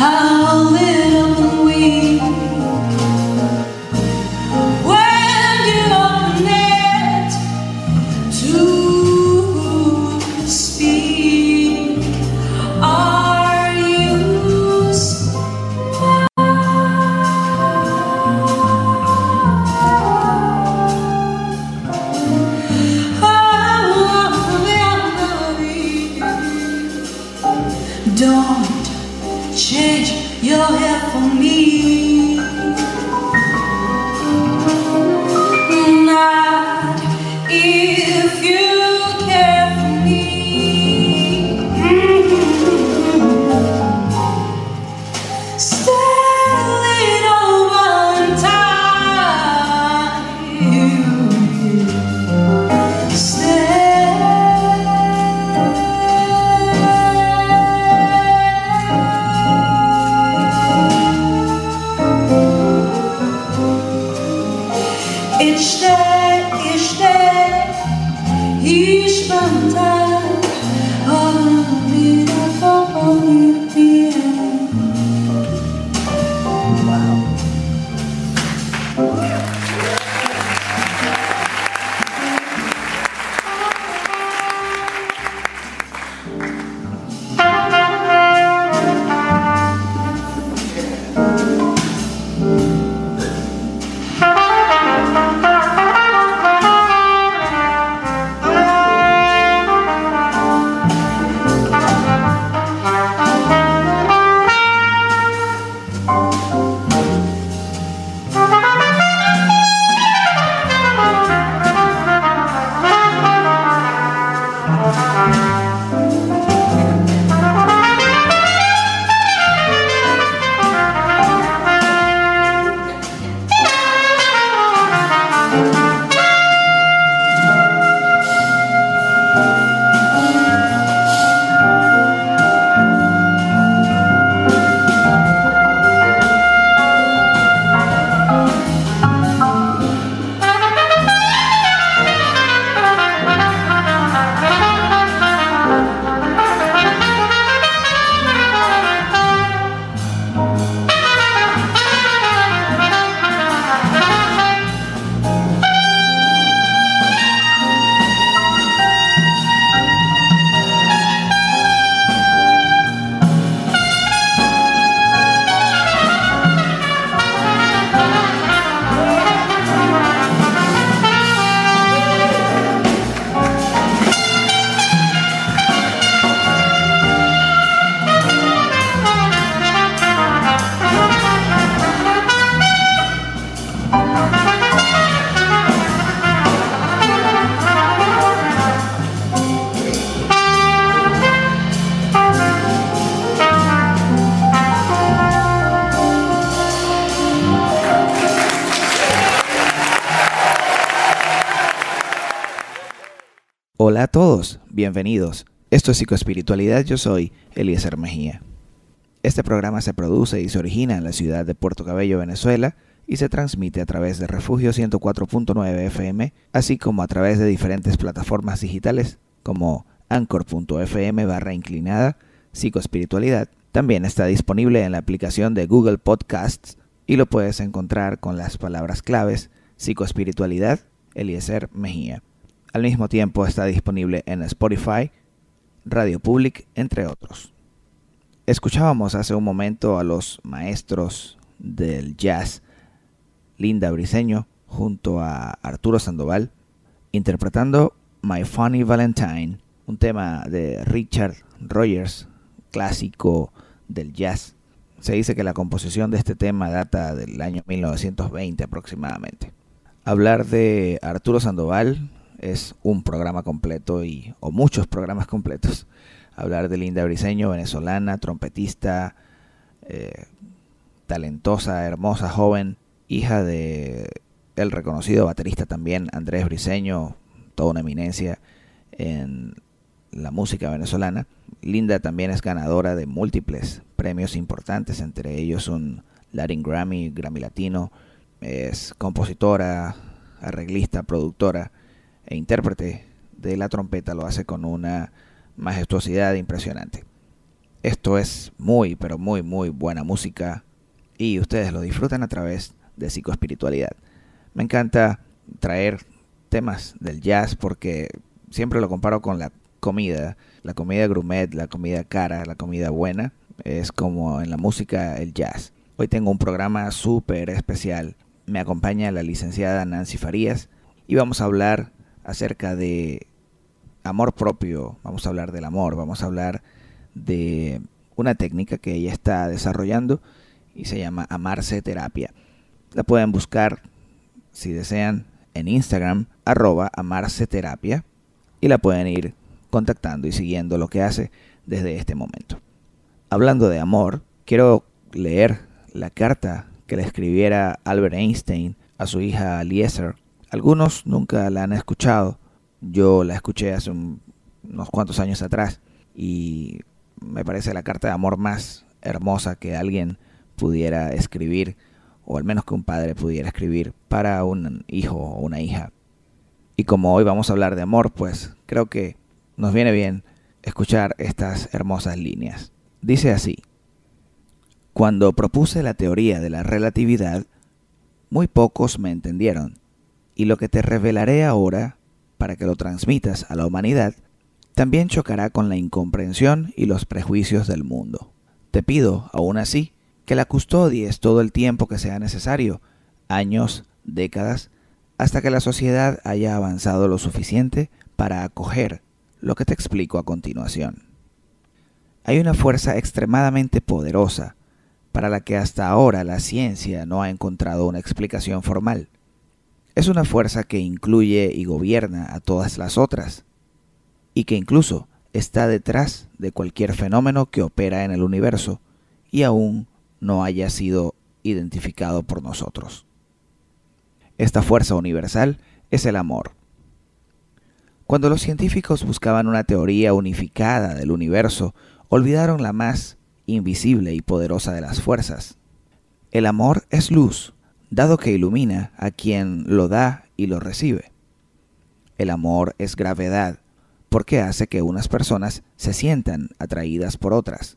How Bienvenidos. Esto es Psicoespiritualidad. Yo soy Eliezer Mejía. Este programa se produce y se origina en la ciudad de Puerto Cabello, Venezuela, y se transmite a través de Refugio 104.9 FM, así como a través de diferentes plataformas digitales como anchor.fm barra inclinada, psicoespiritualidad. También está disponible en la aplicación de Google Podcasts y lo puedes encontrar con las palabras claves psicoespiritualidad, Eliezer Mejía. Al mismo tiempo está disponible en Spotify, Radio Public, entre otros. Escuchábamos hace un momento a los maestros del jazz, Linda Briseño, junto a Arturo Sandoval, interpretando My Funny Valentine, un tema de Richard Rogers, clásico del jazz. Se dice que la composición de este tema data del año 1920 aproximadamente. Hablar de Arturo Sandoval es un programa completo y o muchos programas completos. Hablar de Linda Briseño, venezolana, trompetista, eh, talentosa, hermosa, joven, hija de el reconocido baterista también Andrés Briseño, toda una eminencia en la música venezolana. Linda también es ganadora de múltiples premios importantes, entre ellos un Latin Grammy, Grammy Latino, es compositora, arreglista, productora e intérprete de la trompeta, lo hace con una majestuosidad impresionante. Esto es muy, pero muy, muy buena música y ustedes lo disfrutan a través de psicoespiritualidad. Me encanta traer temas del jazz porque siempre lo comparo con la comida, la comida grumet, la comida cara, la comida buena, es como en la música el jazz. Hoy tengo un programa súper especial. Me acompaña la licenciada Nancy Farías y vamos a hablar acerca de amor propio, vamos a hablar del amor, vamos a hablar de una técnica que ella está desarrollando y se llama Amarse Terapia. La pueden buscar si desean en Instagram arroba Amarse Terapia y la pueden ir contactando y siguiendo lo que hace desde este momento. Hablando de amor, quiero leer la carta que le escribiera Albert Einstein a su hija Eliezer. Algunos nunca la han escuchado. Yo la escuché hace unos cuantos años atrás y me parece la carta de amor más hermosa que alguien pudiera escribir, o al menos que un padre pudiera escribir para un hijo o una hija. Y como hoy vamos a hablar de amor, pues creo que nos viene bien escuchar estas hermosas líneas. Dice así, cuando propuse la teoría de la relatividad, muy pocos me entendieron, y lo que te revelaré ahora, para que lo transmitas a la humanidad, también chocará con la incomprensión y los prejuicios del mundo. Te pido, aún así, que la custodies todo el tiempo que sea necesario, años, décadas, hasta que la sociedad haya avanzado lo suficiente para acoger lo que te explico a continuación. Hay una fuerza extremadamente poderosa para la que hasta ahora la ciencia no ha encontrado una explicación formal. Es una fuerza que incluye y gobierna a todas las otras, y que incluso está detrás de cualquier fenómeno que opera en el universo y aún no haya sido identificado por nosotros. Esta fuerza universal es el amor. Cuando los científicos buscaban una teoría unificada del universo, olvidaron la más invisible y poderosa de las fuerzas. El amor es luz, dado que ilumina a quien lo da y lo recibe. El amor es gravedad, porque hace que unas personas se sientan atraídas por otras.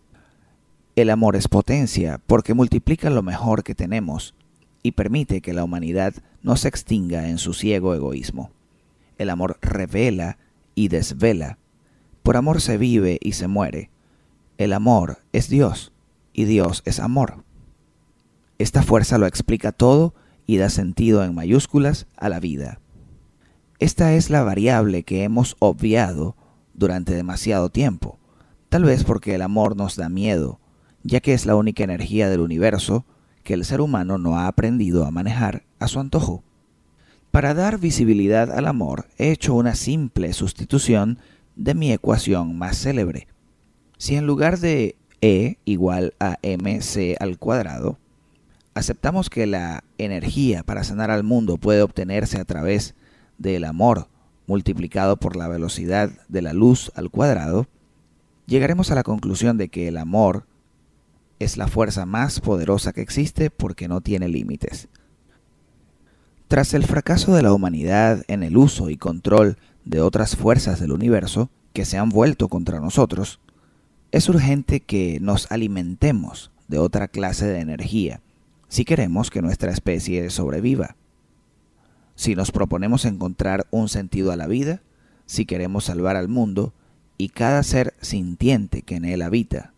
El amor es potencia, porque multiplica lo mejor que tenemos y permite que la humanidad no se extinga en su ciego egoísmo. El amor revela y desvela. Por amor se vive y se muere. El amor es Dios y Dios es amor. Esta fuerza lo explica todo y da sentido en mayúsculas a la vida. Esta es la variable que hemos obviado durante demasiado tiempo, tal vez porque el amor nos da miedo, ya que es la única energía del universo que el ser humano no ha aprendido a manejar a su antojo. Para dar visibilidad al amor he hecho una simple sustitución de mi ecuación más célebre. Si en lugar de E igual a mc al cuadrado, aceptamos que la energía para sanar al mundo puede obtenerse a través del amor multiplicado por la velocidad de la luz al cuadrado, llegaremos a la conclusión de que el amor es la fuerza más poderosa que existe porque no tiene límites. Tras el fracaso de la humanidad en el uso y control de otras fuerzas del universo que se han vuelto contra nosotros, es urgente que nos alimentemos de otra clase de energía si queremos que nuestra especie sobreviva. Si nos proponemos encontrar un sentido a la vida, si queremos salvar al mundo y cada ser sintiente que en él habita,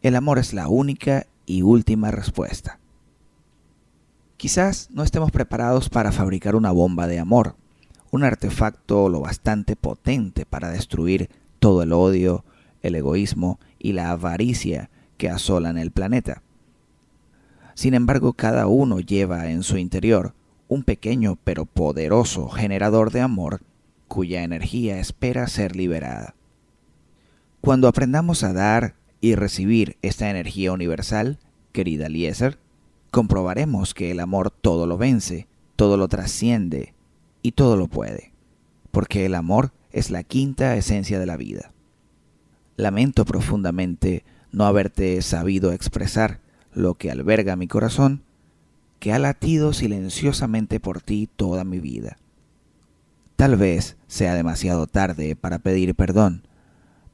el amor es la única y última respuesta. Quizás no estemos preparados para fabricar una bomba de amor, un artefacto lo bastante potente para destruir todo el odio, el egoísmo y la avaricia que asolan el planeta. Sin embargo, cada uno lleva en su interior un pequeño pero poderoso generador de amor cuya energía espera ser liberada. Cuando aprendamos a dar y recibir esta energía universal, querida Eliezer, comprobaremos que el amor todo lo vence, todo lo trasciende y todo lo puede, porque el amor es la quinta esencia de la vida. Lamento profundamente no haberte sabido expresar lo que alberga mi corazón, que ha latido silenciosamente por ti toda mi vida. Tal vez sea demasiado tarde para pedir perdón,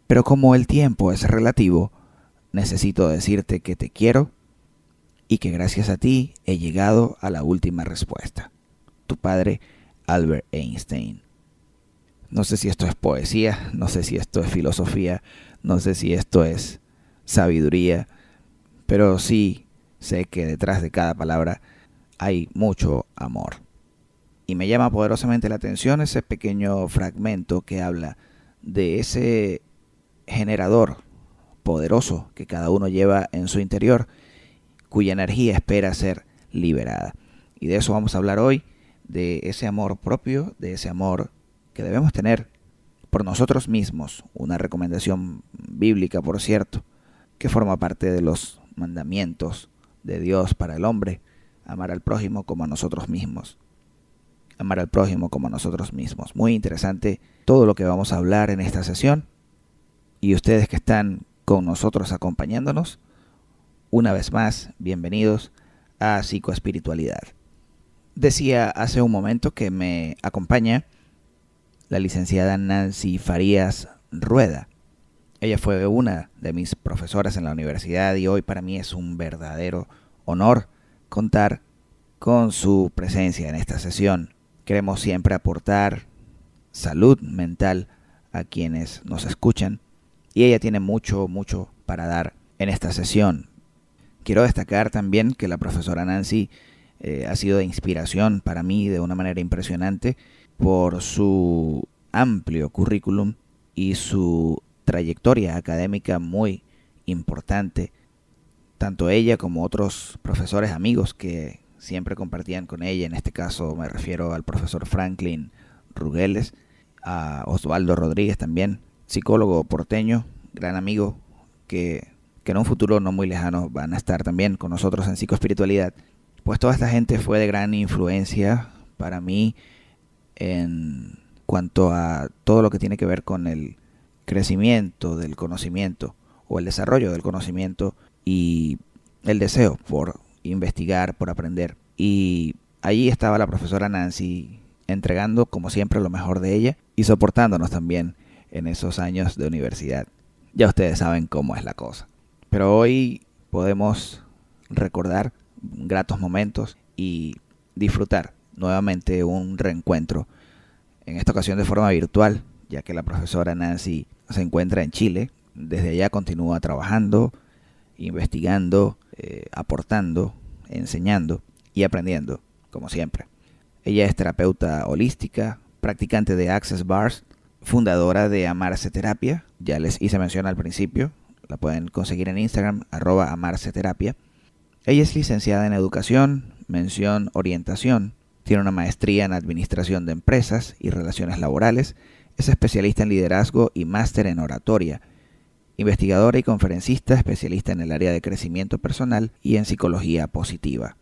pero como el tiempo es relativo, necesito decirte que te quiero y que gracias a ti he llegado a la última respuesta. Tu padre, Albert Einstein. No sé si esto es poesía, no sé si esto es filosofía, no sé si esto es sabiduría, pero sí sé que detrás de cada palabra hay mucho amor. Y me llama poderosamente la atención ese pequeño fragmento que habla de ese generador poderoso que cada uno lleva en su interior, cuya energía espera ser liberada. Y de eso vamos a hablar hoy, de ese amor propio, de ese amor que debemos tener por nosotros mismos, una recomendación bíblica, por cierto, que forma parte de los mandamientos de Dios para el hombre, amar al prójimo como a nosotros mismos. Amar al prójimo como a nosotros mismos. Muy interesante todo lo que vamos a hablar en esta sesión. Y ustedes que están con nosotros acompañándonos, una vez más, bienvenidos a Psicoespiritualidad. Decía hace un momento que me acompaña la licenciada Nancy Farías Rueda. Ella fue una de mis profesoras en la universidad y hoy para mí es un verdadero honor contar con su presencia en esta sesión. Queremos siempre aportar salud mental a quienes nos escuchan y ella tiene mucho, mucho para dar en esta sesión. Quiero destacar también que la profesora Nancy eh, ha sido de inspiración para mí de una manera impresionante por su amplio currículum y su trayectoria académica muy importante. Tanto ella como otros profesores amigos que siempre compartían con ella, en este caso me refiero al profesor Franklin Rugeles, a Osvaldo Rodríguez también, psicólogo porteño, gran amigo, que, que en un futuro no muy lejano van a estar también con nosotros en psicoespiritualidad. Pues toda esta gente fue de gran influencia para mí en cuanto a todo lo que tiene que ver con el crecimiento del conocimiento o el desarrollo del conocimiento y el deseo por investigar, por aprender. Y allí estaba la profesora Nancy entregando, como siempre, lo mejor de ella y soportándonos también en esos años de universidad. Ya ustedes saben cómo es la cosa. Pero hoy podemos recordar gratos momentos y disfrutar nuevamente un reencuentro, en esta ocasión de forma virtual, ya que la profesora Nancy se encuentra en Chile. Desde allá continúa trabajando, investigando, eh, aportando, enseñando y aprendiendo, como siempre. Ella es terapeuta holística, practicante de Access Bars, fundadora de Amarse Terapia, ya les hice mención al principio, la pueden conseguir en Instagram, arroba Amarse Terapia. Ella es licenciada en Educación, mención Orientación, tiene una maestría en Administración de Empresas y Relaciones Laborales, es especialista en liderazgo y máster en oratoria, investigadora y conferencista especialista en el área de crecimiento personal y en psicología positiva.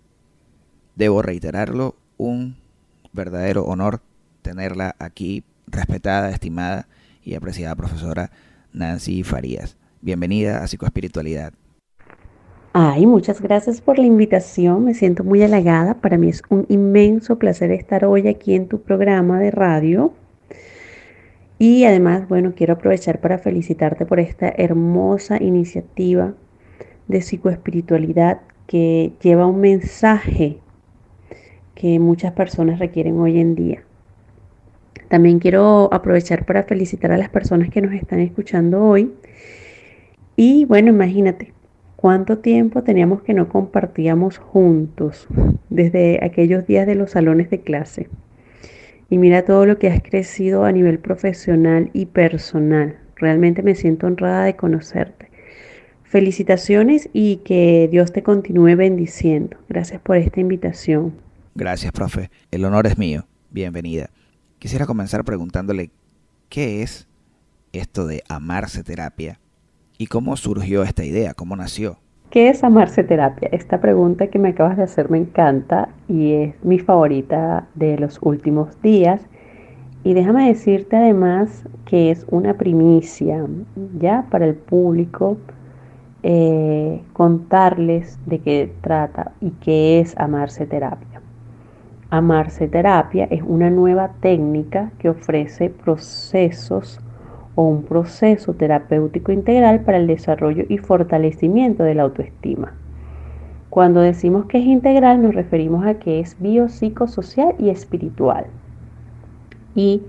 Debo reiterarlo, un verdadero honor tenerla aquí, respetada, estimada y apreciada profesora Nancy Farías. Bienvenida a Psicoespiritualidad. Ay, muchas gracias por la invitación. Me siento muy halagada. Para mí es un inmenso placer estar hoy aquí en tu programa de radio. Y además, bueno, quiero aprovechar para felicitarte por esta hermosa iniciativa de psicoespiritualidad que lleva un mensaje que muchas personas requieren hoy en día. También quiero aprovechar para felicitar a las personas que nos están escuchando hoy. Y bueno, imagínate cuánto tiempo teníamos que no compartíamos juntos desde aquellos días de los salones de clase. Y mira todo lo que has crecido a nivel profesional y personal. Realmente me siento honrada de conocerte. Felicitaciones y que Dios te continúe bendiciendo. Gracias por esta invitación. Gracias, profe. El honor es mío. Bienvenida. Quisiera comenzar preguntándole qué es esto de amarse terapia y cómo surgió esta idea, cómo nació. ¿Qué es amarse terapia? Esta pregunta que me acabas de hacer me encanta y es mi favorita de los últimos días. Y déjame decirte además que es una primicia ya para el público eh, contarles de qué trata y qué es amarse terapia. Amarse Terapia es una nueva técnica que ofrece procesos o un proceso terapéutico integral para el desarrollo y fortalecimiento de la autoestima. Cuando decimos que es integral nos referimos a que es biopsicosocial y espiritual. Y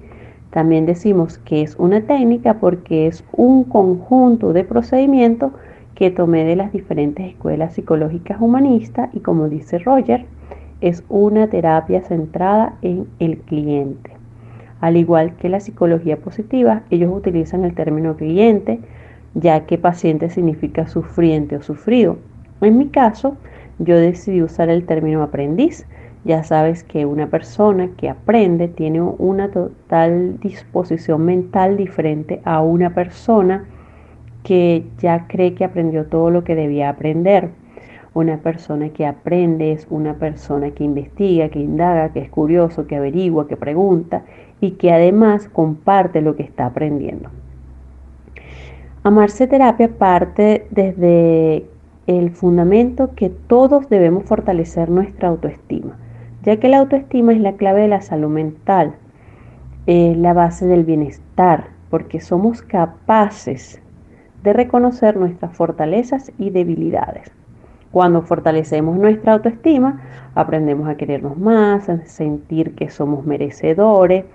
también decimos que es una técnica porque es un conjunto de procedimientos que tomé de las diferentes escuelas psicológicas humanistas y como dice Roger, es una terapia centrada en el cliente. Al igual que la psicología positiva, ellos utilizan el término cliente, ya que paciente significa sufriente o sufrido. En mi caso, yo decidí usar el término aprendiz. Ya sabes que una persona que aprende tiene una total disposición mental diferente a una persona que ya cree que aprendió todo lo que debía aprender. Una persona que aprende es una persona que investiga, que indaga, que es curioso, que averigua, que pregunta y que además comparte lo que está aprendiendo. Amarse terapia parte desde el fundamento que todos debemos fortalecer nuestra autoestima, ya que la autoestima es la clave de la salud mental, es la base del bienestar, porque somos capaces de reconocer nuestras fortalezas y debilidades. Cuando fortalecemos nuestra autoestima, aprendemos a querernos más, a sentir que somos merecedores,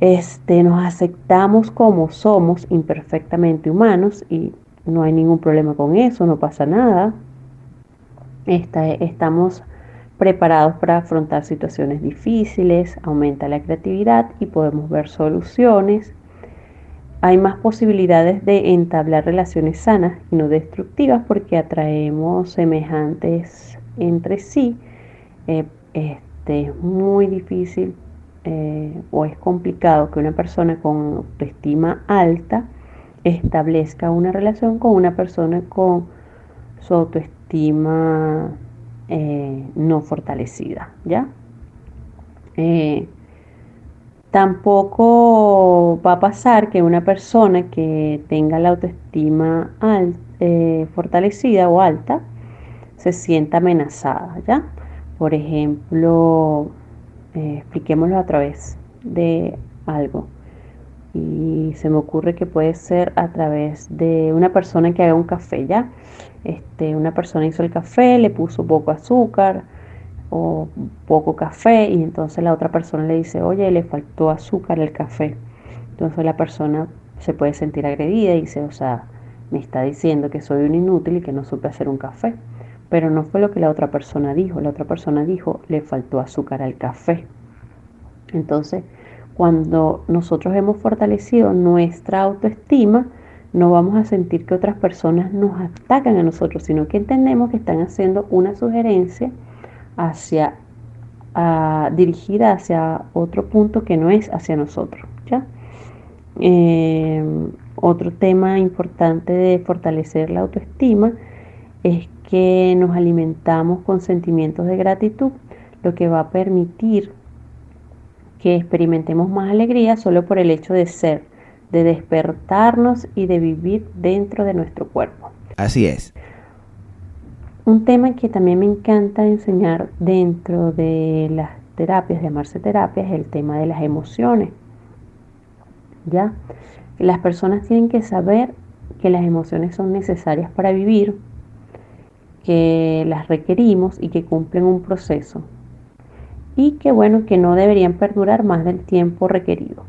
este, nos aceptamos como somos, imperfectamente humanos, y no hay ningún problema con eso, no pasa nada. estamos preparados para afrontar situaciones difíciles, aumenta la creatividad y podemos ver soluciones hay más posibilidades de entablar relaciones sanas y no destructivas porque atraemos semejantes entre sí. Eh, este, es muy difícil eh, o es complicado que una persona con autoestima alta establezca una relación con una persona con su autoestima eh, no fortalecida, ¿ya? Tampoco va a pasar que una persona que tenga la autoestima eh, fortalecida o alta se sienta amenazada, ¿ya? Por ejemplo, eh, expliquémoslo a través de algo. Y se me ocurre que puede ser a través de una persona que haga un café, ¿ya? Este, una persona hizo el café, le puso poco azúcar, o poco café y entonces la otra persona le dice, oye, le faltó azúcar al café. Entonces la persona se puede sentir agredida y dice, o sea, me está diciendo que soy un inútil y que no supe hacer un café. Pero no fue lo que la otra persona dijo. La otra persona dijo, le faltó azúcar al café. Entonces, cuando nosotros hemos fortalecido nuestra autoestima, no vamos a sentir que otras personas nos atacan a nosotros, sino que entendemos que están haciendo una sugerencia hacia dirigida hacia otro punto que no es hacia nosotros. ¿ya? Em, otro tema importante de fortalecer la autoestima es que nos alimentamos con sentimientos de gratitud, lo que va a permitir que experimentemos más alegría solo por el hecho de ser, de despertarnos y de vivir dentro de nuestro cuerpo. Así es. Un tema que también me encanta enseñar dentro de las terapias, de amarse terapia, es el tema de las emociones. ¿Ya? Las personas tienen que saber que las emociones son necesarias para vivir, que las requerimos y que cumplen un proceso. Y que bueno, que no deberían perdurar más del tiempo requerido.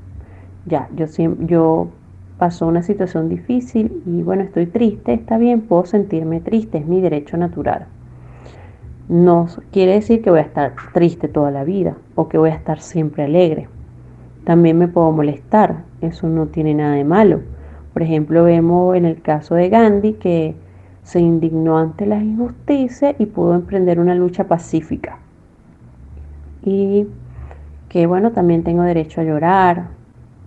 Ya, yo, yo pasó una situación difícil y bueno, estoy triste, está bien, puedo sentirme triste, es mi derecho natural. No quiere decir que voy a estar triste toda la vida o que voy a estar siempre alegre. También me puedo molestar, eso no tiene nada de malo. Por ejemplo, vemos en el caso de Gandhi que se indignó ante las injusticias y pudo emprender una lucha pacífica. Y que bueno, también tengo derecho a llorar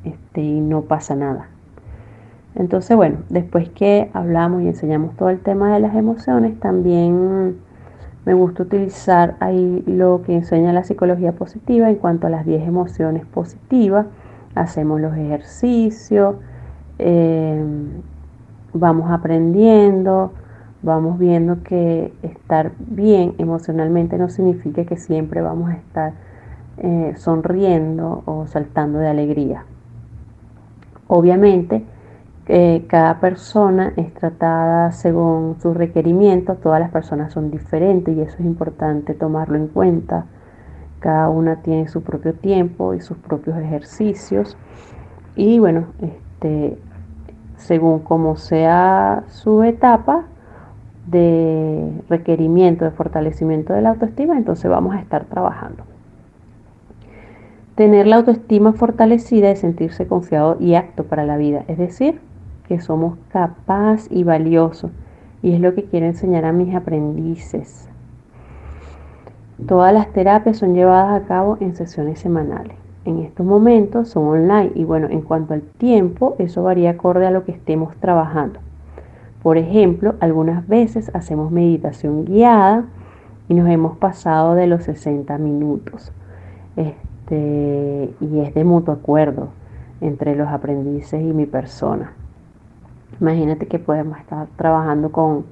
este, y no pasa nada. Entonces, bueno, después que hablamos y enseñamos todo el tema de las emociones, también me gusta utilizar ahí lo que enseña la psicología positiva en cuanto a las 10 emociones positivas. Hacemos los ejercicios, eh, vamos aprendiendo, vamos viendo que estar bien emocionalmente no significa que siempre vamos a estar eh, sonriendo o saltando de alegría. Obviamente, cada persona es tratada según sus requerimientos, todas las personas son diferentes y eso es importante tomarlo en cuenta. Cada una tiene su propio tiempo y sus propios ejercicios. Y bueno, este, según como sea su etapa de requerimiento, de fortalecimiento de la autoestima, entonces vamos a estar trabajando. Tener la autoestima fortalecida es sentirse confiado y apto para la vida, es decir, que somos capaz y valiosos. Y es lo que quiero enseñar a mis aprendices. Todas las terapias son llevadas a cabo en sesiones semanales. En estos momentos son online y bueno, en cuanto al tiempo, eso varía acorde a lo que estemos trabajando. Por ejemplo, algunas veces hacemos meditación guiada y nos hemos pasado de los 60 minutos. Este, y es de mutuo acuerdo entre los aprendices y mi persona. Imagínate que podemos estar trabajando con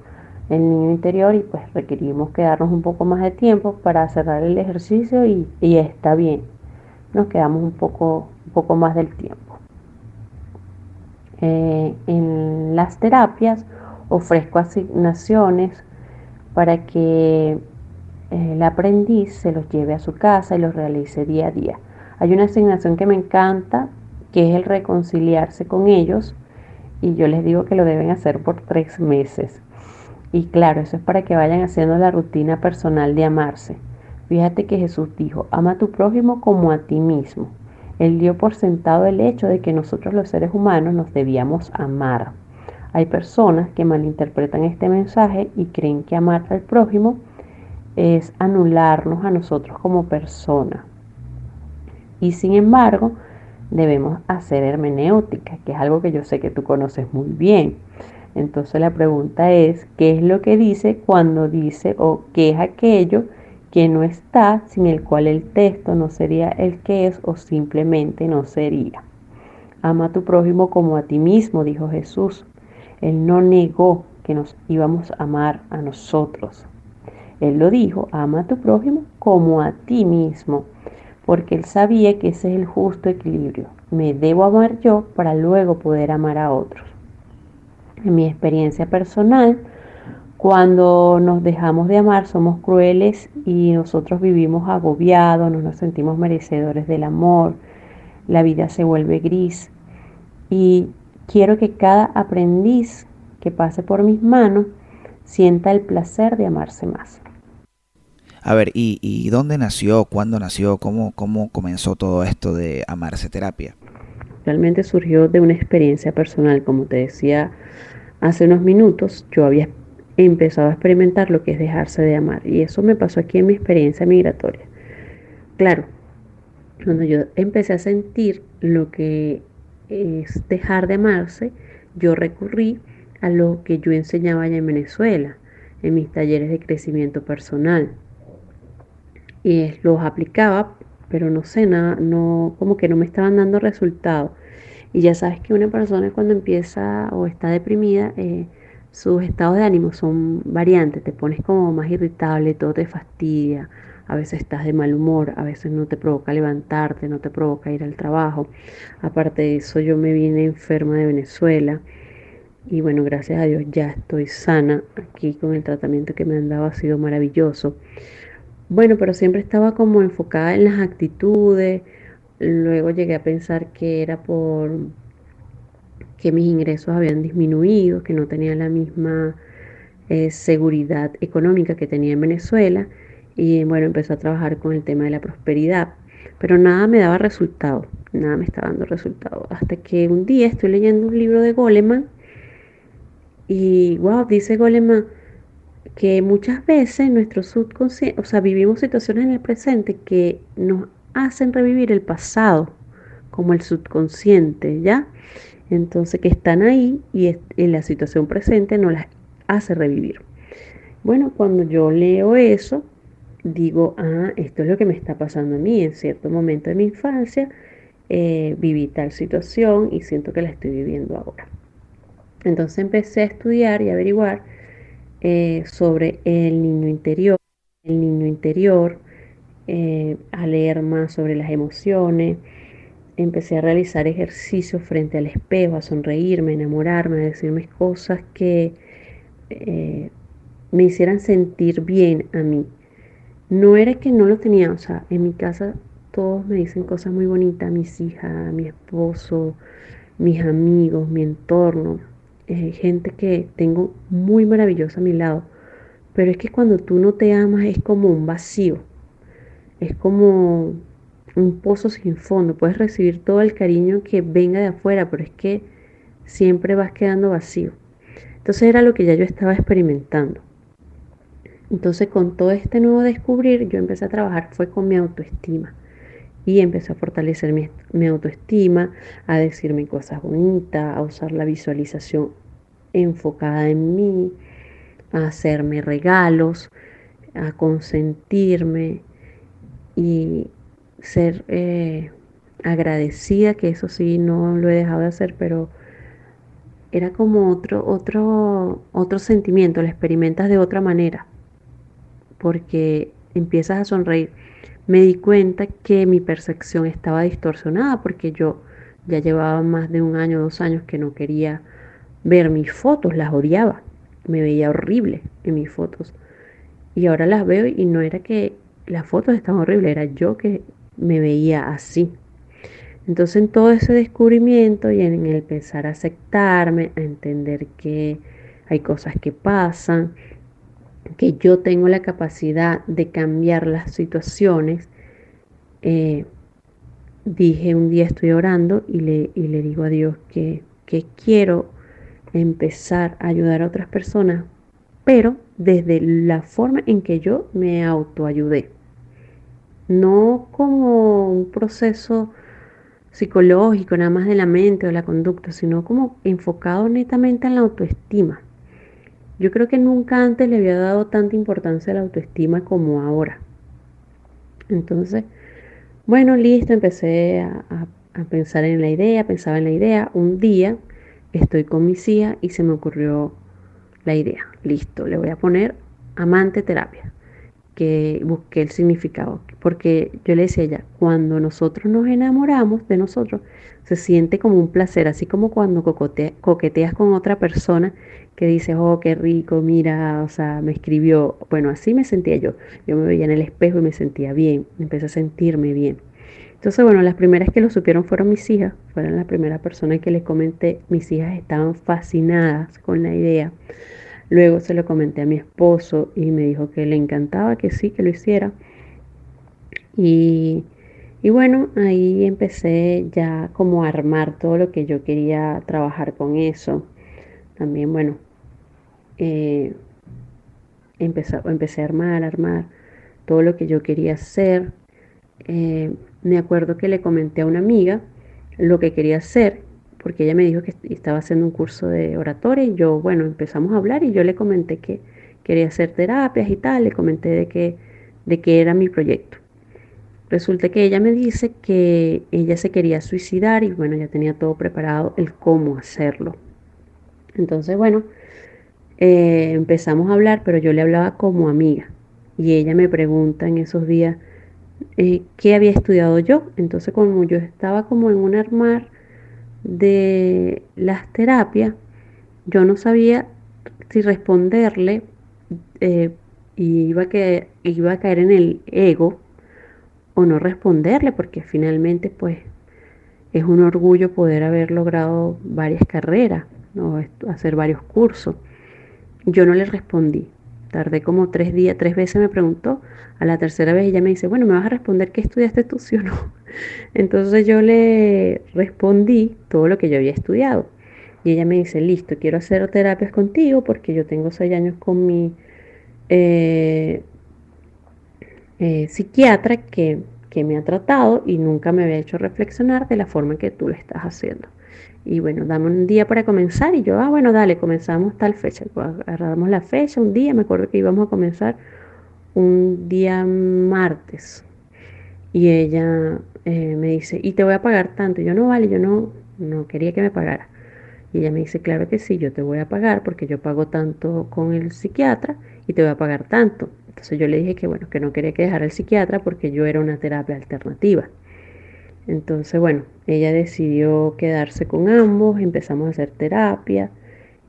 el niño interior y pues requerimos quedarnos un poco más de tiempo para cerrar el ejercicio y, está bien. Nos quedamos un poco, un poco más del tiempo. Eh, en las terapias ofrezco asignaciones para que eh, el aprendiz se los lleve a su casa y los realice día a día. Hay una asignación que me encanta, que es el reconciliarse con ellos y yo les digo que lo deben hacer por tres meses. Y claro, eso es para que vayan haciendo la rutina personal de amarse. Fíjate que Jesús dijo, ama a tu prójimo como a ti mismo. Él dio por sentado el hecho de que nosotros los seres humanos nos debíamos amar. Hay personas que malinterpretan este mensaje y creen que amar al prójimo es anularnos a nosotros como persona. Y sin embargo, debemos hacer hermenéutica, que es algo que yo sé que tú conoces muy bien. Entonces la pregunta es, ¿qué es lo que dice cuando dice o qué es aquello que no está, sin el cual el texto no sería el que es o simplemente no sería? Ama a tu prójimo como a ti mismo, dijo Jesús. Él no negó que nos íbamos a amar a nosotros. Él lo dijo, ama a tu prójimo como a ti mismo porque él sabía que ese es el justo equilibrio. Me debo amar yo para luego poder amar a otros. En mi experiencia personal, cuando nos dejamos de amar somos crueles y nosotros vivimos agobiados, no nos sentimos merecedores del amor, la vida se vuelve gris. Y quiero que cada aprendiz que pase por mis manos sienta el placer de amarse más. A ver, ¿y, dónde nació? ¿Cuándo nació? ¿Cómo, ¿Cómo comenzó todo esto de amarse terapia? Realmente surgió de una experiencia personal, como te decía hace unos minutos, yo había empezado a experimentar lo que es dejarse de amar y eso me pasó aquí en mi experiencia migratoria. Claro, cuando yo empecé a sentir lo que es dejar de amarse, yo recurrí a lo que yo enseñaba allá en Venezuela, en mis talleres de crecimiento personal los aplicaba, pero no sé, nada, no, como que no me estaban dando resultados. Y ya sabes que una persona cuando empieza o está deprimida, eh, sus estados de ánimo son variantes, te pones como más irritable, todo te fastidia, a veces estás de mal humor, a veces no te provoca levantarte, no te provoca ir al trabajo. Aparte de eso, yo me vine enferma de Venezuela y bueno, gracias a Dios ya estoy sana aquí con el tratamiento que me han dado, ha sido maravilloso. Bueno, pero siempre estaba como enfocada en las actitudes, luego llegué a pensar que era por que mis ingresos habían disminuido, que no tenía la misma eh, seguridad económica que tenía en Venezuela. Y bueno, empezó a trabajar con el tema de la prosperidad, pero nada me daba resultado, nada me estaba dando resultado, hasta que un día estoy leyendo un libro de Goleman y wow, dice Goleman que muchas veces nuestro subconsciente, o sea, vivimos situaciones en el presente que nos hacen revivir el pasado, como el subconsciente, ¿ya? Entonces, que están ahí y en la situación presente nos las hace revivir. Bueno, cuando yo leo eso, digo, ah, esto es lo que me está pasando a mí en cierto momento de mi infancia, eh, viví tal situación y siento que la estoy viviendo ahora. Entonces empecé a estudiar y averiguar eh, sobre el niño interior, el niño interior, eh, a leer más sobre las emociones, empecé a realizar ejercicios frente al espejo, a sonreírme, a enamorarme, a decirme cosas que me hicieran sentir bien a mí. No era que no lo tenía, o sea, en mi casa todos me dicen cosas muy bonitas, mis hijas, mi esposo, mis amigos, mi entorno, eh, gente que tengo muy maravillosa a mi lado. Pero es que cuando tú no te amas es como un vacío, es como un pozo sin fondo. Puedes recibir todo el cariño que venga de afuera, pero es que siempre vas quedando vacío. Entonces era lo que ya yo estaba experimentando. Entonces con todo este nuevo descubrir, yo empecé a trabajar, fue con mi autoestima. Y empecé a fortalecer mi, autoestima, a decirme cosas bonitas, a usar la visualización enfocada en mí, a hacerme regalos, a consentirme y ser eh, agradecida, que eso sí no lo he dejado de hacer, pero era como otro, otro, otro sentimiento, lo experimentas de otra manera porque empiezas a sonreír. Me di cuenta que mi percepción estaba distorsionada porque yo ya llevaba más de un año, dos años que no quería ver mis fotos, las odiaba, me veía horrible en mis fotos. Y ahora las veo y no era que las fotos estaban horribles, era yo que me veía así. Entonces en todo ese descubrimiento y en el pensar a aceptarme, a entender que hay cosas que pasan, que yo tengo la capacidad de cambiar las situaciones, eh, dije un día estoy orando y le, le digo a Dios que, que quiero empezar a ayudar a otras personas, pero desde la forma en que yo me autoayudé. No como un proceso psicológico, nada más de la mente o la conducta, sino como enfocado netamente en la autoestima. Yo creo que nunca antes le había dado tanta importancia a la autoestima como ahora. Entonces, bueno, listo, empecé a, pensar en la idea, pensaba en la idea. Un día estoy con mi hijas y se me ocurrió la idea. Listo, le voy a poner amante terapia, que busqué el significado. Porque yo le decía a ella, cuando nosotros nos enamoramos de nosotros, se siente como un placer, así como cuando coqueteas con otra persona que dices, oh, qué rico, mira, o sea, me escribió. Bueno, así me sentía yo. Yo me veía en el espejo y me sentía bien, empecé a sentirme bien. Entonces, bueno, las primeras que lo supieron fueron mis hijas, fueron las primeras personas que les comenté. Mis hijas estaban fascinadas con la idea. Luego se lo comenté a mi esposo y me dijo que le encantaba que sí, que lo hiciera. Y, y bueno, ahí empecé ya como a armar todo lo que yo quería trabajar con eso. También, bueno, eh, empecé, a armar, armar todo lo que yo quería hacer. Eh, me acuerdo que le comenté a una amiga lo que quería hacer, porque ella me dijo que estaba haciendo un curso de oratoria y yo, bueno, empezamos a hablar y yo le comenté que quería hacer terapias y tal, le comenté de que, de que era mi proyecto. resulta que ella me dice que ella se quería suicidar y bueno, ya tenía todo preparado el cómo hacerlo. Entonces, bueno, eh, empezamos a hablar, pero yo le hablaba como amiga. Y ella me pregunta en esos días eh, qué había estudiado yo. Entonces, como yo estaba como en un armar de las terapias, yo no sabía si responderle eh, iba a, que, iba a caer en el ego o no responderle, porque finalmente pues es un orgullo poder haber logrado varias carreras, ¿no? hacer varios cursos. Yo no le respondí. Tardé como tres días, tres veces me preguntó. A la tercera vez ella me dice, bueno, ¿me vas a responder qué estudiaste tú, sí o no? Entonces yo le respondí todo lo que yo había estudiado. Y ella me dice, listo, quiero hacer terapias contigo porque yo tengo seis años con mi eh, eh, psiquiatra que, que me ha tratado y nunca me había hecho reflexionar de la forma en que tú lo estás haciendo. Y bueno, dame un día para comenzar. Y yo, ah, bueno, dale, comenzamos tal fecha. Pues, agarramos la fecha, un día, me acuerdo que íbamos a comenzar un día martes. Y ella eh, me dice, y te voy a pagar tanto. Y yo, no, vale, yo no, no quería que me pagara. Y ella me dice, claro que sí, yo te voy a pagar porque yo pago tanto con el psiquiatra y te voy a pagar tanto. Entonces yo le dije que bueno, que no quería que dejara el psiquiatra porque yo era una terapia alternativa. Entonces, bueno, ella decidió quedarse con ambos, empezamos a hacer terapia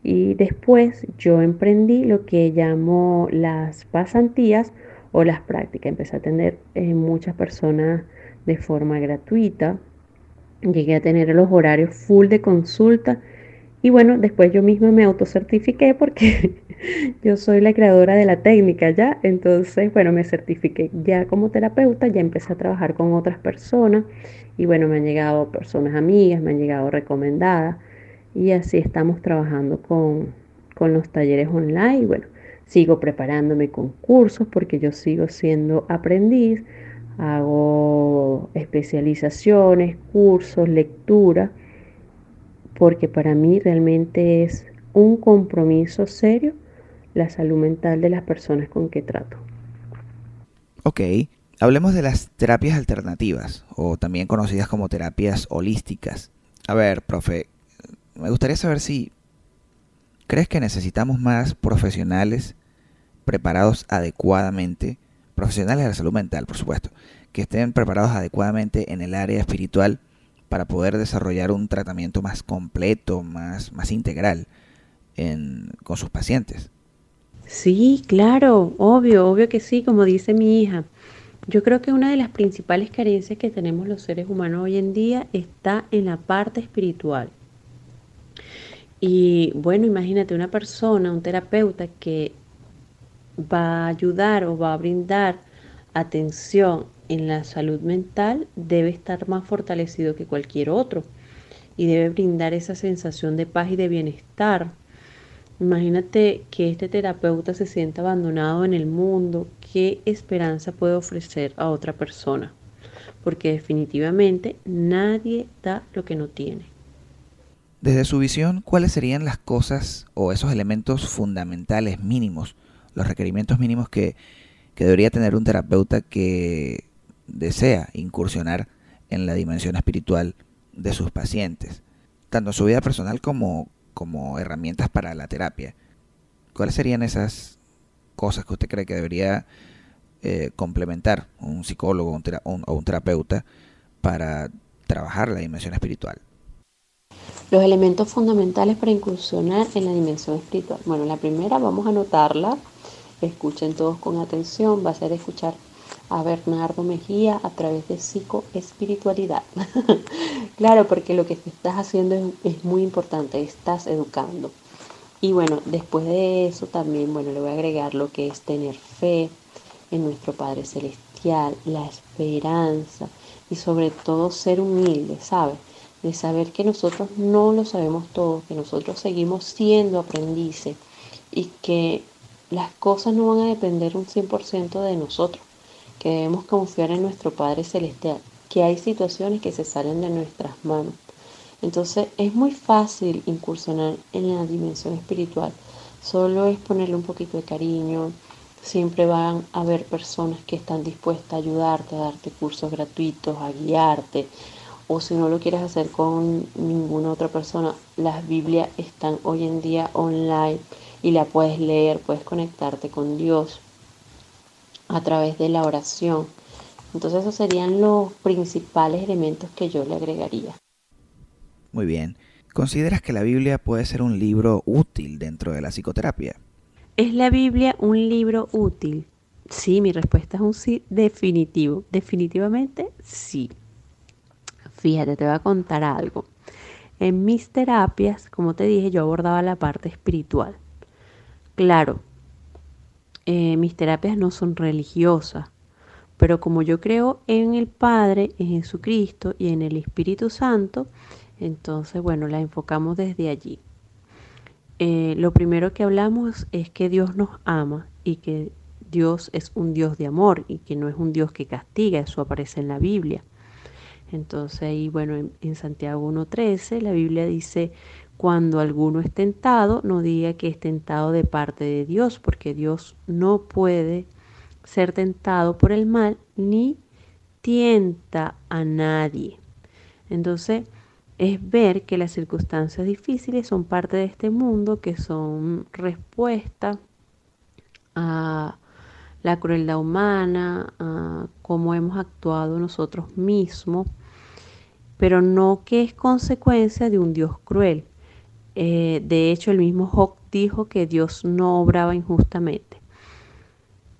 y después yo emprendí lo que llamo las pasantías o las prácticas. Empecé a atender eh, muchas personas de forma gratuita. Llegué a tener los horarios full de consulta y bueno, después yo misma me autocertifiqué porque yo soy la creadora de la técnica ya. Entonces, bueno, me certifiqué ya como terapeuta, ya empecé a trabajar con otras personas y bueno, me han llegado personas amigas, me han llegado recomendadas y así estamos trabajando con, los talleres online. bueno, sigo preparándome con cursos porque yo sigo siendo aprendiz, hago especializaciones, cursos, lectura, porque para mí realmente es un compromiso serio la salud mental de las personas con que trato. Ok, Hablemos de las terapias alternativas, o también conocidas como terapias holísticas. A ver, profe, me gustaría saber si crees que necesitamos más profesionales preparados adecuadamente, profesionales de la salud mental, por supuesto, que estén preparados adecuadamente en el área espiritual para poder desarrollar un tratamiento más completo, más, más integral con sus pacientes. Sí, claro, obvio, obvio que sí, como dice mi hija. Yo creo que una de las principales carencias que tenemos los seres humanos hoy en día está en la parte espiritual. Y bueno, imagínate una persona, un terapeuta que va a ayudar o va a brindar atención en la salud mental, debe estar más fortalecido que cualquier otro y debe brindar esa sensación de paz y de bienestar Imagínate que este terapeuta se sienta abandonado en el mundo, ¿qué esperanza puede ofrecer a otra persona? Porque definitivamente nadie da lo que no tiene. Desde su visión, ¿cuáles serían las cosas o esos elementos fundamentales mínimos, los requerimientos mínimos que, que debería tener un terapeuta que desea incursionar en la dimensión espiritual de sus pacientes, tanto en su vida personal como, como herramientas para la terapia. ¿Cuáles serían esas cosas que usted cree que debería eh, complementar un psicólogo o un terapeuta para trabajar la dimensión espiritual? Los elementos fundamentales para incursionar en la dimensión espiritual. Bueno, la primera vamos a anotarla. Escuchen todos con atención. Va a ser escuchar a Bernardo Mejía a través de psicoespiritualidad. claro, porque lo que estás haciendo es, muy importante, estás educando. Y bueno, después de eso también, bueno, le voy a agregar lo que es tener fe en nuestro Padre Celestial, la esperanza y sobre todo ser humilde, ¿sabes? De saber que nosotros no lo sabemos todo, que nosotros seguimos siendo aprendices y que las cosas no van a depender un 100% de nosotros que debemos confiar en nuestro Padre Celestial, que hay situaciones que se salen de nuestras manos. Entonces es muy fácil incursionar en la dimensión espiritual. Solo es ponerle un poquito de cariño, siempre van a haber personas que están dispuestas a ayudarte, a darte cursos gratuitos, a guiarte. O si no lo quieres hacer con ninguna otra persona, las Biblias están hoy en día online y la puedes leer, puedes conectarte con Dios a través de la oración. Entonces esos serían los principales elementos que yo le agregaría. Muy bien. ¿Consideras que la Biblia puede ser un libro útil dentro de la psicoterapia? ¿Es la Biblia un libro útil? Sí, mi respuesta es un sí definitivo. Definitivamente sí. Fíjate, te voy a contar algo. En mis terapias, como te dije, yo abordaba la parte espiritual. Claro, eh, mis terapias no son religiosas, pero como yo creo en el Padre, en Jesucristo y en el Espíritu Santo, entonces, bueno, la enfocamos desde allí. Eh, lo primero que hablamos es que Dios nos ama y que Dios es un Dios de amor y que no es un Dios que castiga, eso aparece en la Biblia. Entonces ahí, bueno, en, en Santiago 1.13 la Biblia dice, cuando alguno es tentado, no diga que es tentado de parte de Dios, porque Dios no puede ser tentado por el mal ni tienta a nadie. Entonces, es ver que las circunstancias difíciles son parte de este mundo, que son respuesta a la crueldad humana, a cómo hemos actuado nosotros mismos, pero no que es consecuencia de un Dios cruel. Eh, de hecho, el mismo Job dijo que Dios no obraba injustamente.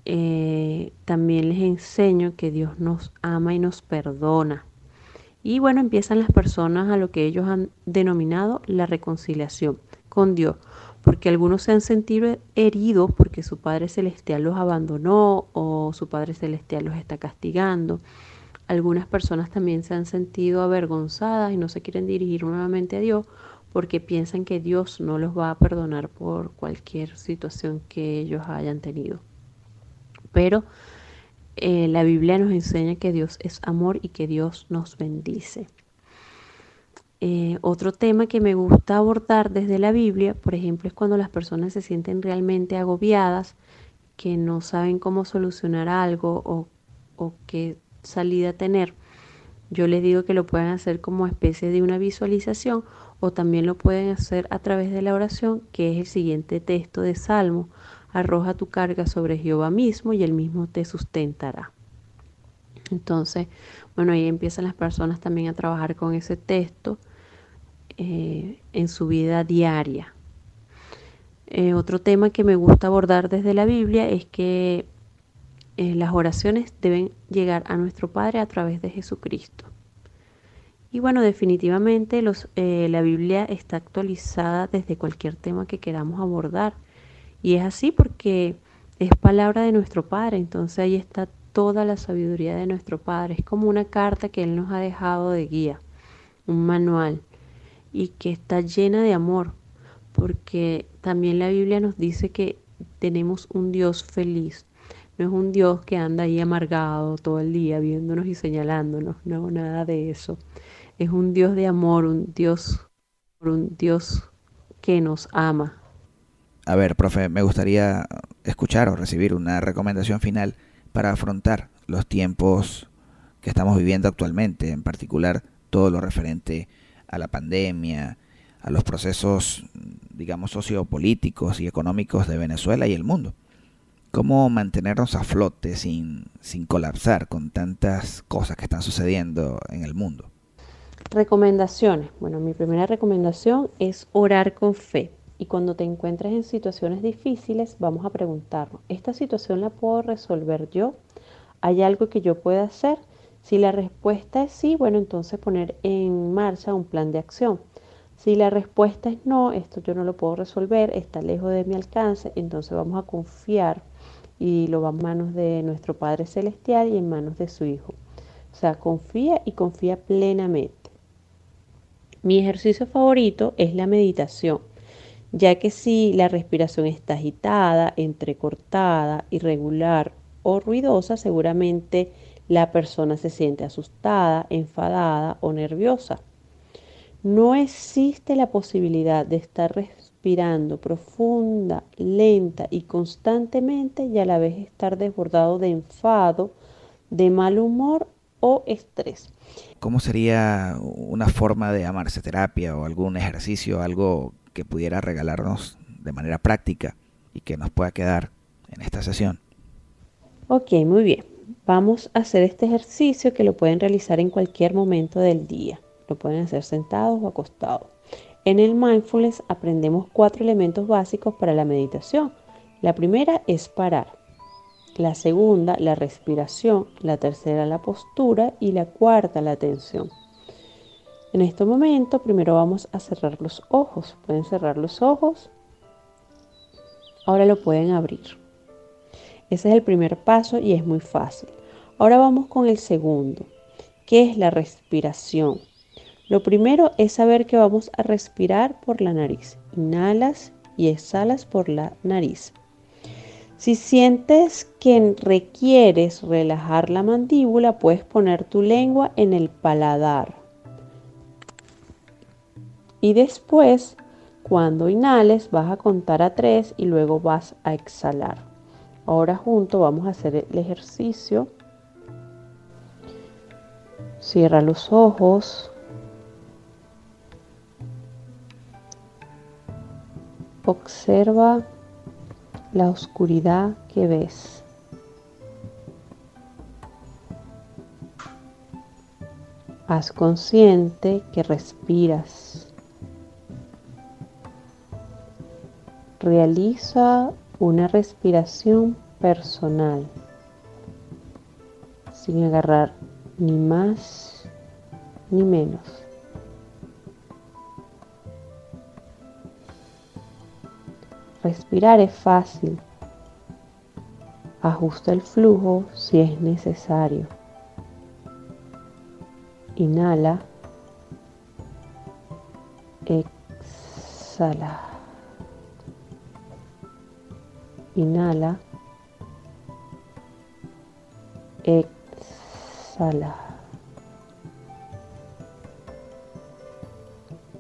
Eh, también les enseño que Dios nos ama y nos perdona. Y bueno, empiezan las personas a lo que ellos han denominado la reconciliación con Dios, porque algunos se han sentido heridos porque su Padre Celestial los abandonó o su Padre Celestial los está castigando. Algunas personas también se han sentido avergonzadas y no se quieren dirigir nuevamente a Dios porque piensan que Dios no los va a perdonar por cualquier situación que ellos hayan tenido pero eh, la Biblia nos enseña que Dios es amor y que Dios nos bendice. Eh, otro tema que me gusta abordar desde la Biblia, por ejemplo, es cuando las personas se sienten realmente agobiadas, que no saben cómo solucionar algo o, o qué salida tener. Yo les digo que lo pueden hacer como especie de una visualización o también lo pueden hacer a través de la oración, que es el siguiente texto de Salmo arroja tu carga sobre Jehová mismo y él mismo te sustentará. Entonces, bueno, ahí empiezan las personas también a trabajar con ese texto eh, en su vida diaria. Eh, otro tema que me gusta abordar desde la Biblia es que eh, las oraciones deben llegar a nuestro Padre a través de Jesucristo. Y bueno, definitivamente los, la Biblia está actualizada desde cualquier tema que queramos abordar. Y es así porque es palabra de nuestro Padre, entonces ahí está toda la sabiduría de nuestro Padre. Es como una carta que Él nos ha dejado de guía, un manual, y que está llena de amor, porque también la Biblia nos dice que tenemos un Dios feliz. No es un Dios que anda ahí amargado todo el día viéndonos y señalándonos, no, nada de eso. Es un Dios de amor, un Dios, un Dios que nos ama, a ver, profe, me gustaría escuchar o recibir una recomendación final para afrontar los tiempos que estamos viviendo actualmente, en particular todo lo referente a la pandemia, a los procesos, digamos, sociopolíticos y económicos de Venezuela y el mundo. ¿Cómo mantenernos a flote sin, sin colapsar con tantas cosas que están sucediendo en el mundo? Recomendaciones. Bueno, mi primera recomendación es orar con fe. Y cuando te encuentres en situaciones difíciles, vamos a preguntarnos, ¿esta situación la puedo resolver yo? ¿Hay algo que yo pueda hacer? Si la respuesta es sí, bueno, entonces poner en marcha un plan de acción. Si la respuesta es no, esto yo no lo puedo resolver, está lejos de mi alcance, entonces vamos a confiar y lo va en manos de nuestro Padre Celestial y en manos de su Hijo. O sea, confía y confía plenamente. Mi ejercicio favorito es la meditación ya que si la respiración está agitada, entrecortada, irregular o ruidosa, seguramente la persona se siente asustada, enfadada o nerviosa. No existe la posibilidad de estar respirando profunda, lenta y constantemente y a la vez estar desbordado de enfado, de mal humor o estrés. ¿Cómo sería una forma de amarse terapia o algún ejercicio, algo que pudiera regalarnos de manera práctica y que nos pueda quedar en esta sesión? Ok, muy bien. Vamos a hacer este ejercicio que lo pueden realizar en cualquier momento del día. Lo pueden hacer sentados o acostados. En el mindfulness aprendemos cuatro elementos básicos para la meditación. La primera es parar. La segunda, la respiración. La tercera, la postura. Y la cuarta, la atención. En este momento, primero vamos a cerrar los ojos. Pueden cerrar los ojos. Ahora lo pueden abrir. Ese es el primer paso y es muy fácil. Ahora vamos con el segundo, que es la respiración. Lo primero es saber que vamos a respirar por la nariz. Inhalas y exhalas por la nariz. Si sientes que requieres relajar la mandíbula, puedes poner tu lengua en el paladar. Y después, cuando inhales, vas a contar a tres y luego vas a exhalar. Ahora junto vamos a hacer el ejercicio. Cierra los ojos. Observa la oscuridad que ves. Haz consciente que respiras. Realiza una respiración personal sin agarrar ni más ni menos. Respirar es fácil. Ajusta el flujo si es necesario. Inhala. Exhala. Inhala. Exhala.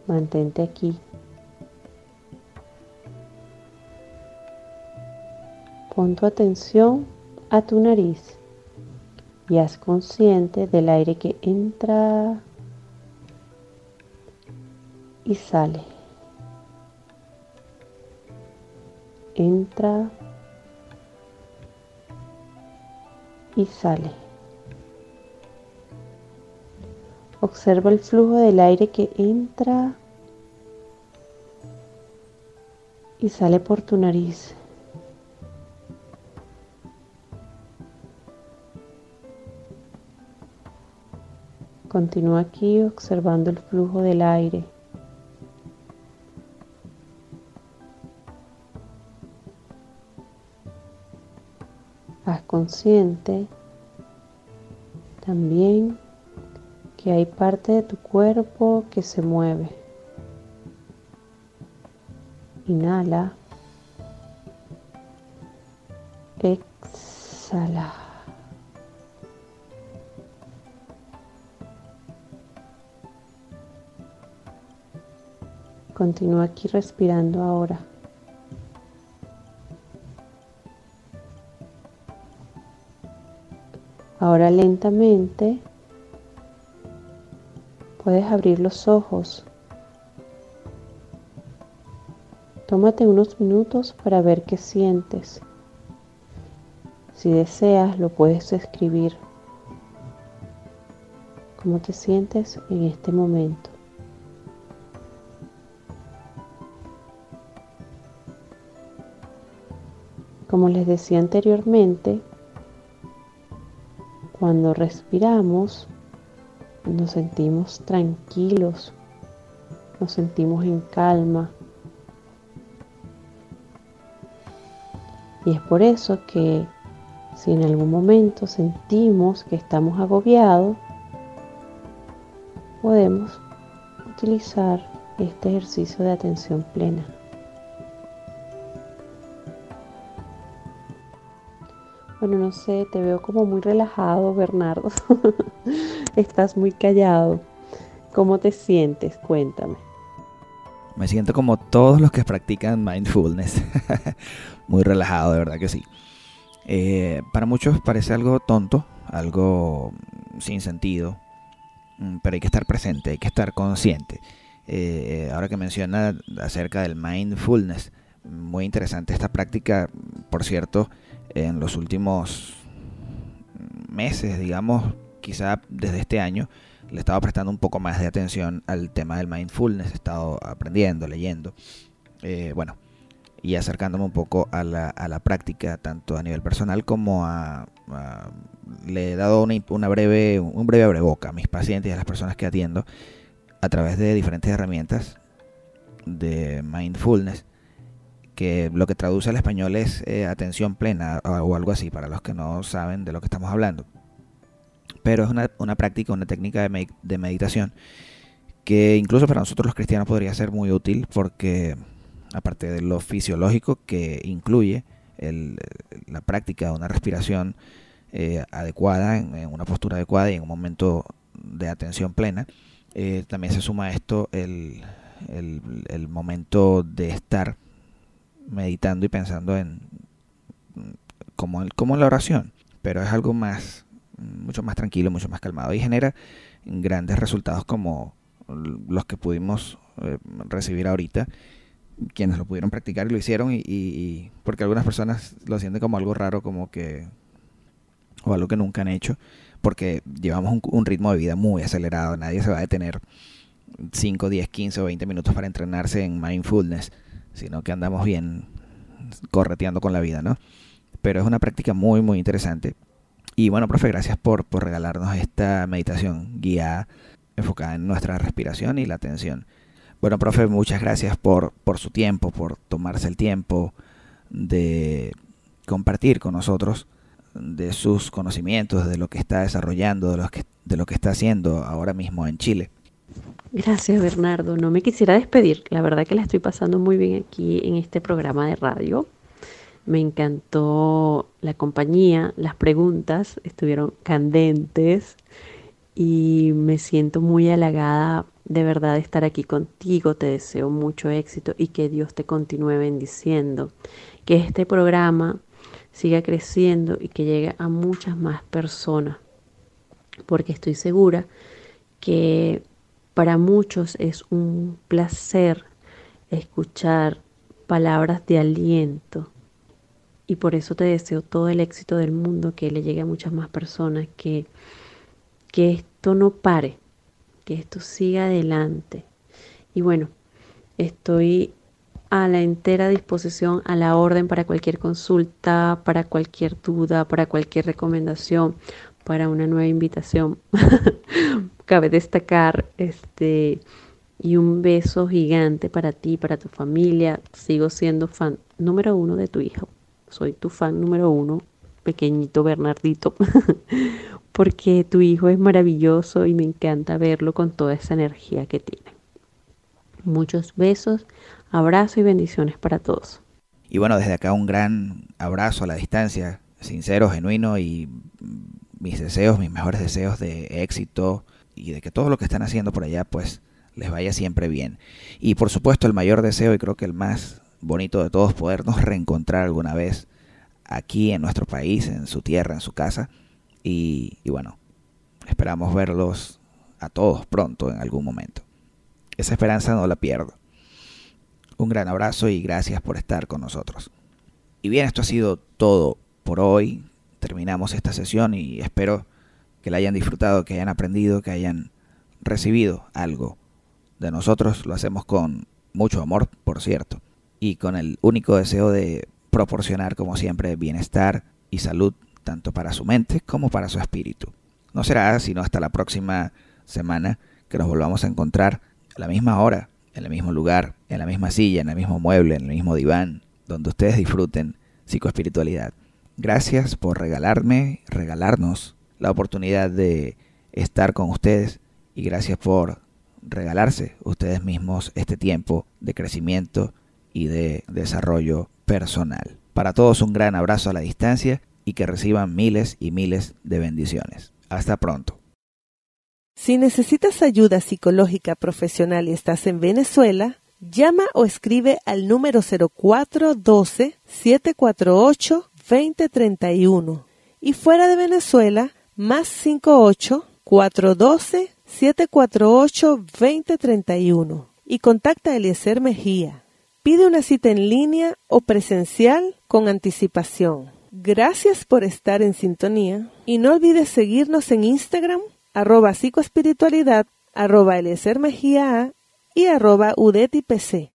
Mantente aquí. Pon tu atención a tu nariz y haz consciente del aire que entra y sale. Entra y sale. Observa el flujo del aire que entra y sale por tu nariz. Continúa aquí observando el flujo del aire. Haz consciente también que hay parte de tu cuerpo que se mueve. Inhala. Exhala. Continúa aquí respirando ahora. Ahora lentamente puedes abrir los ojos. Tómate unos minutos para ver qué sientes. Si deseas, lo puedes escribir. ¿Cómo te sientes en este momento? Como les decía anteriormente, cuando respiramos nos sentimos tranquilos, nos sentimos en calma. Y es por eso que si en algún momento sentimos que estamos agobiados, podemos utilizar este ejercicio de atención plena. Bueno, no sé, te veo como muy relajado, Bernardo. Estás muy callado. ¿Cómo te sientes? Cuéntame. Me siento como todos los que practican mindfulness. Muy relajado, de verdad que sí. Eh, para muchos parece algo tonto, algo sin sentido, mm, pero hay que estar presente, hay que estar consciente. Eh, ahora que menciona acerca del mindfulness, muy interesante esta práctica, por cierto, en los últimos meses, digamos, quizá desde este año, le he estado prestando un poco más de atención al tema del mindfulness, he estado aprendiendo, leyendo, eh, bueno, y acercándome un poco a la, a la, práctica, tanto a nivel personal como a... le he dado una, una, breve, un breve abreboca a mis pacientes y a las personas que atiendo a través de diferentes herramientas de mindfulness que lo que traduce al español es eh, atención plena o algo así, para los que no saben de lo que estamos hablando. Pero es una, una práctica, una técnica de, med de, meditación que incluso para nosotros los cristianos podría ser muy útil porque aparte de lo fisiológico que incluye la práctica de una respiración eh, adecuada, en, una postura adecuada y en un momento de atención plena, eh, también se suma a esto el, el momento de estar meditando y pensando en como, como en la oración, pero es algo más, mucho más tranquilo, mucho más calmado y genera grandes resultados como los que pudimos eh, recibir ahorita, quienes lo pudieron practicar y lo hicieron, y, y, y, porque algunas personas lo sienten como algo raro, como que, o algo que nunca han hecho, porque llevamos un, un ritmo de vida muy acelerado, nadie se va a detener 5, 10, 15 o 20 minutos para entrenarse en mindfulness sino que andamos bien correteando con la vida, ¿no? Pero es una práctica muy, muy interesante. Y bueno, profe, gracias por, por regalarnos esta meditación guiada, enfocada en nuestra respiración y la atención. Bueno, profe, muchas gracias por, por su tiempo, por tomarse el tiempo de compartir con nosotros de sus conocimientos, de lo que está desarrollando, de lo que, de lo que está haciendo ahora mismo en Chile. Gracias Bernardo. No me quisiera despedir. La verdad que la estoy pasando muy bien aquí en este programa de radio. Me encantó la compañía, las preguntas estuvieron candentes y me siento muy halagada de verdad de estar aquí contigo. Te deseo mucho éxito y que Dios te continúe bendiciendo. Que este programa siga creciendo y que llegue a muchas más personas. Porque estoy segura que para muchos es un placer escuchar palabras de aliento y por eso te deseo todo el éxito del mundo, que le llegue a muchas más personas, que, que esto no pare, que esto siga adelante. Y bueno, estoy a la entera disposición, a la orden para cualquier consulta, para cualquier duda, para cualquier recomendación, para una nueva invitación. cabe destacar este y un beso gigante para ti, para tu familia. Sigo siendo fan número uno de tu hijo. Soy tu fan número uno, pequeñito Bernardito, porque tu hijo es maravilloso y me encanta verlo con toda esa energía que tiene. Muchos besos, abrazo y bendiciones para todos. Y bueno, desde acá un gran abrazo a la distancia, sincero, genuino y mis deseos, mis mejores deseos de éxito, y de que todo lo que están haciendo por allá pues les vaya siempre bien. Y por supuesto el mayor deseo y creo que el más bonito de todos podernos reencontrar alguna vez aquí en nuestro país, en su tierra, en su casa. Y, y bueno, esperamos verlos a todos pronto en algún momento. Esa esperanza no la pierdo. Un gran abrazo y gracias por estar con nosotros. Y bien, esto ha sido todo por hoy. Terminamos esta sesión y espero que la hayan disfrutado, que hayan aprendido, que hayan recibido algo de nosotros. Lo hacemos con mucho amor, por cierto, y con el único deseo de proporcionar, como siempre, bienestar y salud, tanto para su mente como para su espíritu. No será sino hasta la próxima semana que nos volvamos a encontrar a la misma hora, en el mismo lugar, en la misma silla, en el mismo mueble, en el mismo diván, donde ustedes disfruten psicoespiritualidad. Gracias por regalarme, regalarnos la oportunidad de estar con ustedes y gracias por regalarse ustedes mismos este tiempo de crecimiento y de desarrollo personal. Para todos un gran abrazo a la distancia y que reciban miles y miles de bendiciones. Hasta pronto. Si necesitas ayuda psicológica profesional y estás en Venezuela, Llama o escribe al número 0412-748-2031 y fuera de Venezuela más 58 412 748 2031 y contacta a Eliezer Mejía. Pide una cita en línea o presencial con anticipación. Gracias por estar en sintonía y no olvides seguirnos en Instagram arroba psicoespiritualidad arroba Eliezer Mejía y arroba UDETIPC.